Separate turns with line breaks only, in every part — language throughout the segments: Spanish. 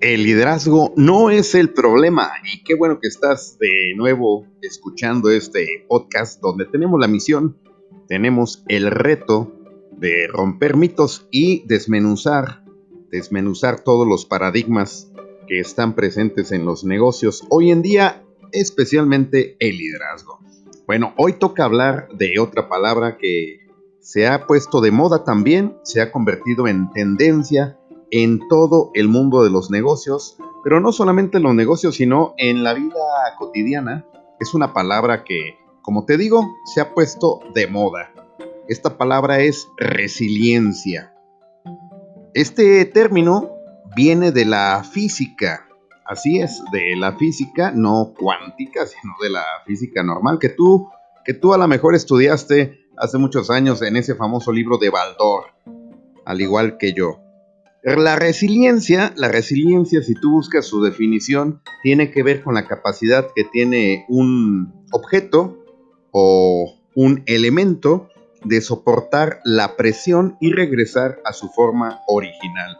El liderazgo no es el problema y qué bueno que estás de nuevo escuchando este podcast donde tenemos la misión, tenemos el reto de romper mitos y desmenuzar, desmenuzar todos los paradigmas que están presentes en los negocios hoy en día, especialmente el liderazgo. Bueno, hoy toca hablar de otra palabra que se ha puesto de moda también, se ha convertido en tendencia en todo el mundo de los negocios, pero no solamente en los negocios, sino en la vida cotidiana. Es una palabra que, como te digo, se ha puesto de moda. Esta palabra es resiliencia. Este término viene de la física. Así es, de la física no cuántica, sino de la física normal que tú que tú a lo mejor estudiaste hace muchos años en ese famoso libro de Baldor, al igual que yo. La resiliencia, la resiliencia, si tú buscas su definición, tiene que ver con la capacidad que tiene un objeto o un elemento de soportar la presión y regresar a su forma original.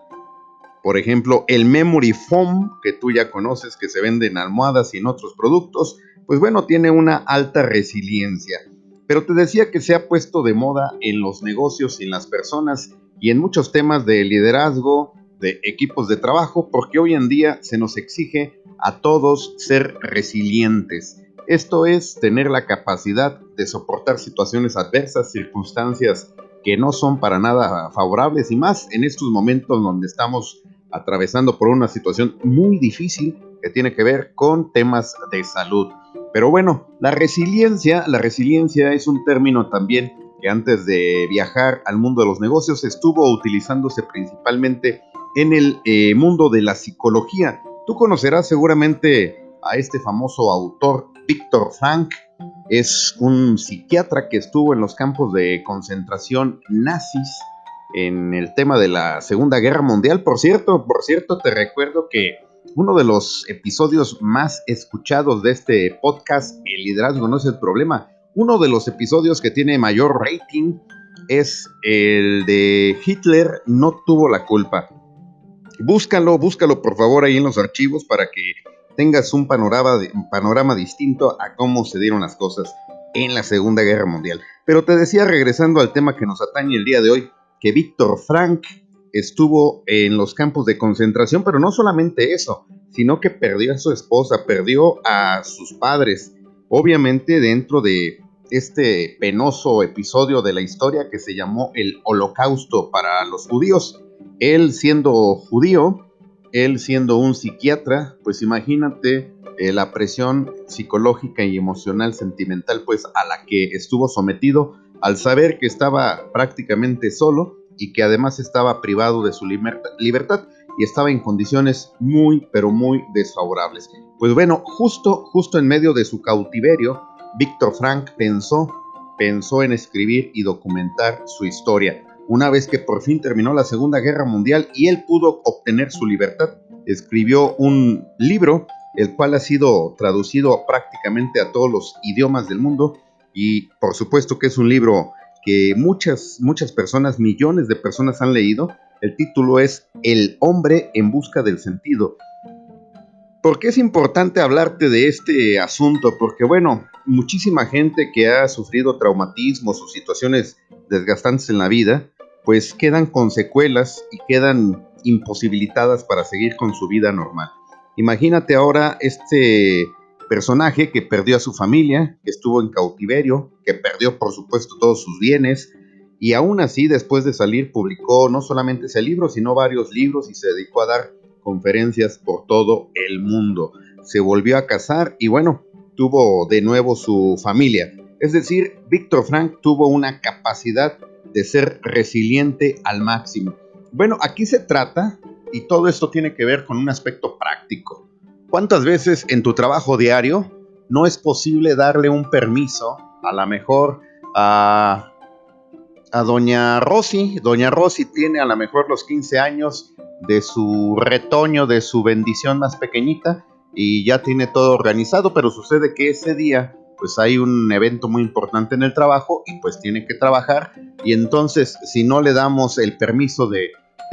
Por ejemplo, el memory foam, que tú ya conoces, que se vende en almohadas y en otros productos, pues bueno, tiene una alta resiliencia. Pero te decía que se ha puesto de moda en los negocios y en las personas y en muchos temas de liderazgo, de equipos de trabajo, porque hoy en día se nos exige a todos ser resilientes. Esto es tener la capacidad de soportar situaciones adversas, circunstancias que no son para nada favorables y más en estos momentos donde estamos atravesando por una situación muy difícil que tiene que ver con temas de salud. Pero bueno, la resiliencia, la resiliencia es un término también que antes de viajar al mundo de los negocios estuvo utilizándose principalmente en el eh, mundo de la psicología. Tú conocerás seguramente a este famoso autor, Víctor Frank. Es un psiquiatra que estuvo en los campos de concentración nazis en el tema de la Segunda Guerra Mundial. Por cierto, por cierto, te recuerdo que uno de los episodios más escuchados de este podcast, El liderazgo no es el problema, uno de los episodios que tiene mayor rating es el de Hitler no tuvo la culpa. Búscalo, búscalo por favor ahí en los archivos para que tengas un panorama, panorama distinto a cómo se dieron las cosas en la Segunda Guerra Mundial. Pero te decía, regresando al tema que nos atañe el día de hoy, que Víctor Frank estuvo en los campos de concentración, pero no solamente eso, sino que perdió a su esposa, perdió a sus padres, obviamente dentro de este penoso episodio de la historia que se llamó el Holocausto para los judíos. Él siendo judío, él siendo un psiquiatra, pues imagínate eh, la presión psicológica y emocional sentimental pues a la que estuvo sometido al saber que estaba prácticamente solo y que además estaba privado de su libertad y estaba en condiciones muy pero muy desfavorables. Pues bueno, justo justo en medio de su cautiverio, Víctor Frank pensó, pensó en escribir y documentar su historia. Una vez que por fin terminó la Segunda Guerra Mundial y él pudo obtener su libertad, escribió un libro, el cual ha sido traducido prácticamente a todos los idiomas del mundo y por supuesto que es un libro que muchas, muchas personas, millones de personas han leído. El título es El hombre en busca del sentido. ¿Por qué es importante hablarte de este asunto? Porque bueno, muchísima gente que ha sufrido traumatismos o situaciones desgastantes en la vida, pues quedan con secuelas y quedan imposibilitadas para seguir con su vida normal. Imagínate ahora este personaje que perdió a su familia, que estuvo en cautiverio, que perdió por supuesto todos sus bienes, y aún así después de salir publicó no solamente ese libro, sino varios libros y se dedicó a dar conferencias por todo el mundo. Se volvió a casar y bueno, tuvo de nuevo su familia. Es decir, Víctor Frank tuvo una capacidad de ser resiliente al máximo. Bueno, aquí se trata, y todo esto tiene que ver con un aspecto práctico. ¿Cuántas veces en tu trabajo diario no es posible darle un permiso a la mejor a doña Rosy? Doña Rosy tiene a lo mejor los 15 años de su retoño, de su bendición más pequeñita, y ya tiene todo organizado, pero sucede que ese día pues hay un evento muy importante en el trabajo y pues tiene que trabajar y entonces si no le damos el permiso de,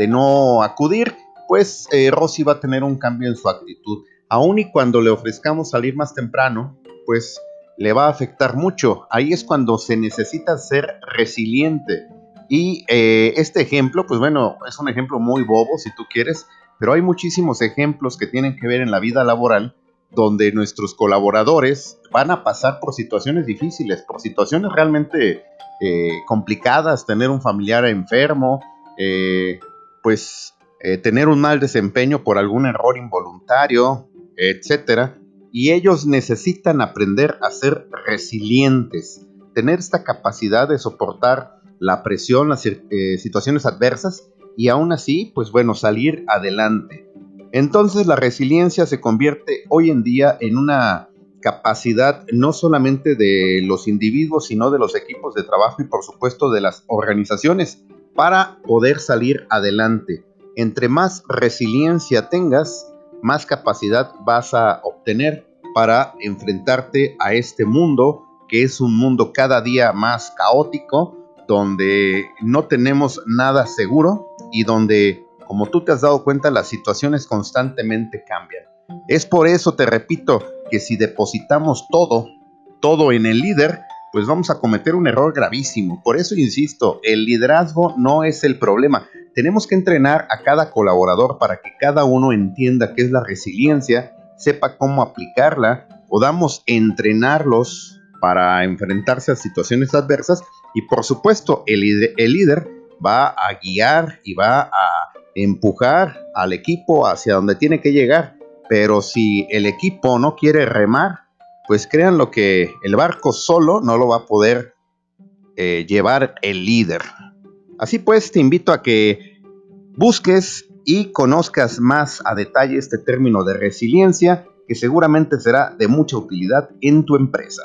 no acudir, pues eh, Rosy va a tener un cambio en su actitud. Aun y cuando le ofrezcamos salir más temprano, pues le va a afectar mucho. Ahí es cuando se necesita ser resiliente. Y eh, este ejemplo, pues bueno, es un ejemplo muy bobo si tú quieres, pero hay muchísimos ejemplos que tienen que ver en la vida laboral donde nuestros colaboradores van a pasar por situaciones difíciles, por situaciones realmente eh, complicadas, tener un familiar enfermo, eh, pues tener un mal desempeño por algún error involuntario, etcétera. Y ellos necesitan aprender a ser resilientes, tener esta capacidad de soportar la presión, las eh, situaciones adversas y aún así, pues bueno, salir adelante. Entonces la resiliencia se convierte hoy en día en una capacidad no solamente de los individuos, sino de los equipos de trabajo y por supuesto de las organizaciones para poder salir adelante. Entre más resiliencia tengas, más capacidad vas a obtener para enfrentarte a este mundo que es un mundo cada día más caótico, donde no tenemos nada seguro y donde, como tú te has dado cuenta, las situaciones constantemente cambian. Es por eso, te repito, que si depositamos todo, todo en el líder, pues vamos a cometer un error gravísimo. Por eso insisto, el liderazgo no es el problema. Tenemos que entrenar a cada colaborador para que cada uno entienda qué es la resiliencia, sepa cómo aplicarla, podamos entrenarlos para enfrentarse a situaciones adversas y por supuesto el, el líder va a guiar y va a empujar al equipo hacia donde tiene que llegar. Pero si el equipo no quiere remar, pues crean lo que el barco solo no lo va a poder eh, llevar el líder. Así pues, te invito a que busques y conozcas más a detalle este término de resiliencia que seguramente será de mucha utilidad en tu empresa.